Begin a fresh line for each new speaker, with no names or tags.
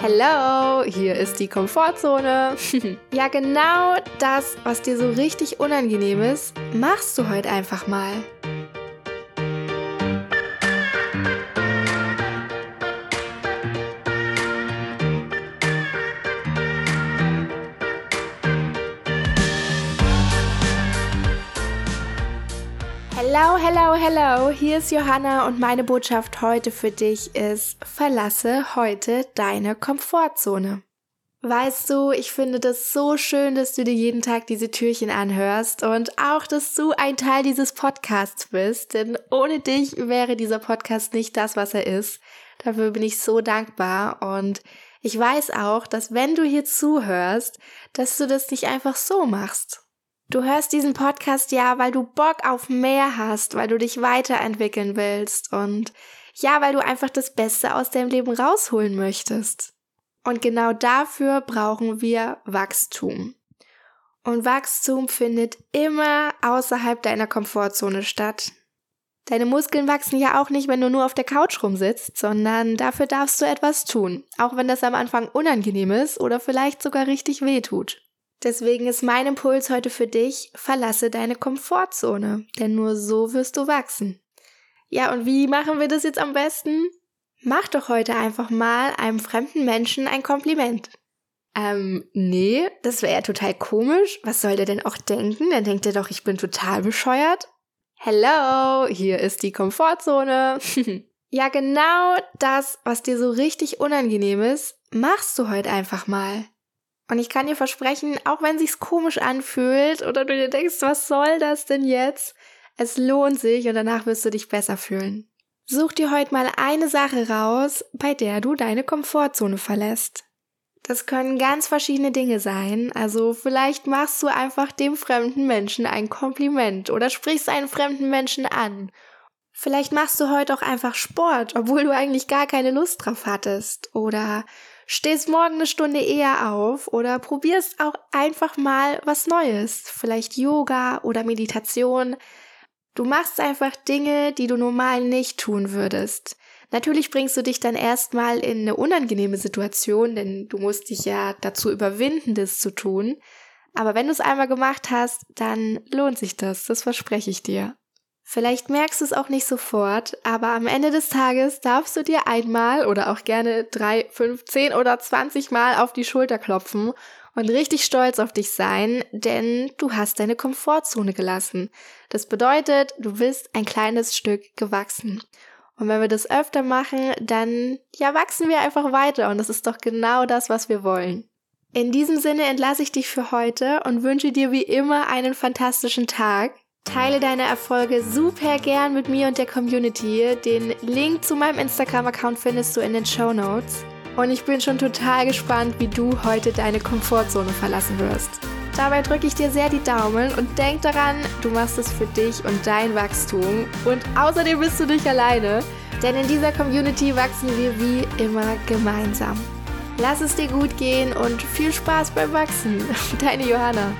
Hello, hier ist die Komfortzone. ja, genau das, was dir so richtig unangenehm ist, machst du heute einfach mal. Hello, hello, hello. Hier ist Johanna und meine Botschaft heute für dich ist, verlasse heute deine Komfortzone. Weißt du, ich finde das so schön, dass du dir jeden Tag diese Türchen anhörst und auch, dass du ein Teil dieses Podcasts bist, denn ohne dich wäre dieser Podcast nicht das, was er ist. Dafür bin ich so dankbar und ich weiß auch, dass wenn du hier zuhörst, dass du das nicht einfach so machst. Du hörst diesen Podcast ja, weil du Bock auf mehr hast, weil du dich weiterentwickeln willst und ja, weil du einfach das Beste aus deinem Leben rausholen möchtest. Und genau dafür brauchen wir Wachstum. Und Wachstum findet immer außerhalb deiner Komfortzone statt. Deine Muskeln wachsen ja auch nicht, wenn du nur auf der Couch rumsitzt, sondern dafür darfst du etwas tun, auch wenn das am Anfang unangenehm ist oder vielleicht sogar richtig weh tut. Deswegen ist mein Impuls heute für dich, verlasse deine Komfortzone, denn nur so wirst du wachsen. Ja, und wie machen wir das jetzt am besten? Mach doch heute einfach mal einem fremden Menschen ein Kompliment. Ähm, nee, das wäre ja total komisch. Was soll der denn auch denken? Dann denkt er doch, ich bin total bescheuert. Hello, hier ist die Komfortzone. ja, genau das, was dir so richtig unangenehm ist, machst du heute einfach mal. Und ich kann dir versprechen, auch wenn sich's komisch anfühlt oder du dir denkst, was soll das denn jetzt? Es lohnt sich und danach wirst du dich besser fühlen. Such dir heute mal eine Sache raus, bei der du deine Komfortzone verlässt. Das können ganz verschiedene Dinge sein. Also vielleicht machst du einfach dem fremden Menschen ein Kompliment oder sprichst einen fremden Menschen an. Vielleicht machst du heute auch einfach Sport, obwohl du eigentlich gar keine Lust drauf hattest. Oder stehst morgen eine Stunde eher auf oder probierst auch einfach mal was Neues, vielleicht Yoga oder Meditation. Du machst einfach Dinge, die du normal nicht tun würdest. Natürlich bringst du dich dann erstmal in eine unangenehme Situation, denn du musst dich ja dazu überwinden, das zu tun. Aber wenn du es einmal gemacht hast, dann lohnt sich das, das verspreche ich dir. Vielleicht merkst du es auch nicht sofort, aber am Ende des Tages darfst du dir einmal oder auch gerne drei, fünf, zehn oder zwanzig Mal auf die Schulter klopfen und richtig stolz auf dich sein, denn du hast deine Komfortzone gelassen. Das bedeutet, du bist ein kleines Stück gewachsen. Und wenn wir das öfter machen, dann ja wachsen wir einfach weiter und das ist doch genau das, was wir wollen. In diesem Sinne entlasse ich dich für heute und wünsche dir wie immer einen fantastischen Tag. Teile deine Erfolge super gern mit mir und der Community. Den Link zu meinem Instagram-Account findest du in den Show Notes. Und ich bin schon total gespannt, wie du heute deine Komfortzone verlassen wirst. Dabei drücke ich dir sehr die Daumen und denk daran, du machst es für dich und dein Wachstum. Und außerdem bist du nicht alleine, denn in dieser Community wachsen wir wie immer gemeinsam. Lass es dir gut gehen und viel Spaß beim Wachsen. Deine Johanna.